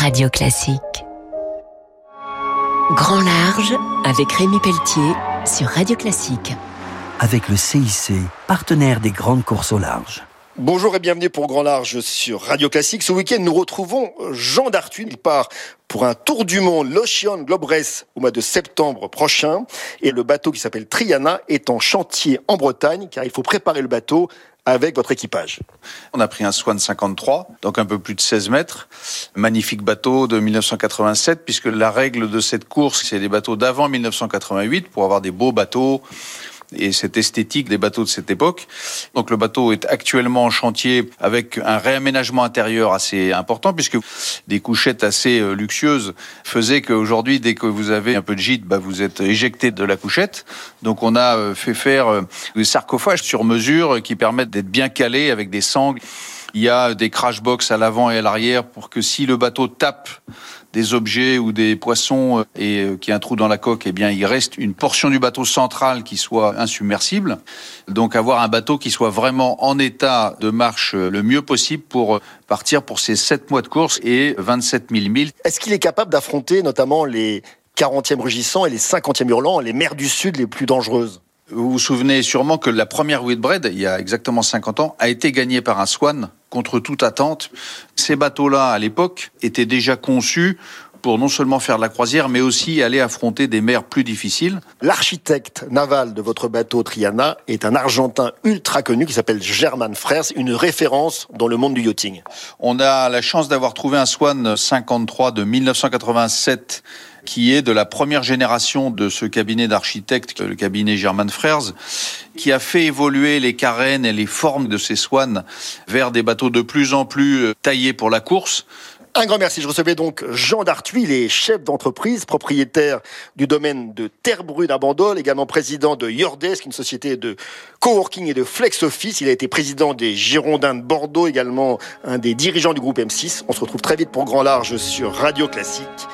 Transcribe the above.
Radio Classique. Grand Large avec Rémi Pelletier sur Radio Classique. Avec le CIC, partenaire des grandes courses au large. Bonjour et bienvenue pour Grand Large sur Radio Classique. Ce week-end, nous retrouvons Jean Dartuy. Il part pour un tour du monde, l'Ocean Globe Race, au mois de septembre prochain. Et le bateau qui s'appelle Triana est en chantier en Bretagne, car il faut préparer le bateau avec votre équipage. On a pris un Swan 53, donc un peu plus de 16 mètres. Magnifique bateau de 1987, puisque la règle de cette course, c'est les bateaux d'avant 1988, pour avoir des beaux bateaux et cette esthétique des bateaux de cette époque. Donc le bateau est actuellement en chantier avec un réaménagement intérieur assez important puisque des couchettes assez euh, luxueuses faisaient qu'aujourd'hui, dès que vous avez un peu de gîte, bah, vous êtes éjecté de la couchette. Donc on a euh, fait faire euh, des sarcophages sur mesure qui permettent d'être bien calés avec des sangles. Il y a des crash box à l'avant et à l'arrière pour que si le bateau tape des objets ou des poissons euh, et euh, qu'il y a un trou dans la coque, eh bien, il reste une portion du bateau central qui soit insubmersible. Donc, avoir un bateau qui soit vraiment en état de marche euh, le mieux possible pour partir pour ces 7 mois de course et 27 000 milles. Est-ce qu'il est capable d'affronter notamment les 40e rugissants et les 50e hurlants, les mers du Sud les plus dangereuses? Vous vous souvenez sûrement que la première Whitbread, il y a exactement 50 ans, a été gagnée par un Swan contre toute attente. Ces bateaux-là, à l'époque, étaient déjà conçus pour non seulement faire de la croisière, mais aussi aller affronter des mers plus difficiles. L'architecte naval de votre bateau Triana est un Argentin ultra connu qui s'appelle German Frères, une référence dans le monde du yachting. On a la chance d'avoir trouvé un Swan 53 de 1987 qui est de la première génération de ce cabinet d'architectes, le cabinet German Frères, qui a fait évoluer les carènes et les formes de ces swans vers des bateaux de plus en plus taillés pour la course. Un grand merci. Je recevais donc Jean Dartuy, les chef d'entreprise, propriétaire du domaine de Terre-Brune à Bandol, également président de Yordesk, une société de coworking et de flex office. Il a été président des Girondins de Bordeaux, également un des dirigeants du groupe M6. On se retrouve très vite pour Grand Large sur Radio Classique.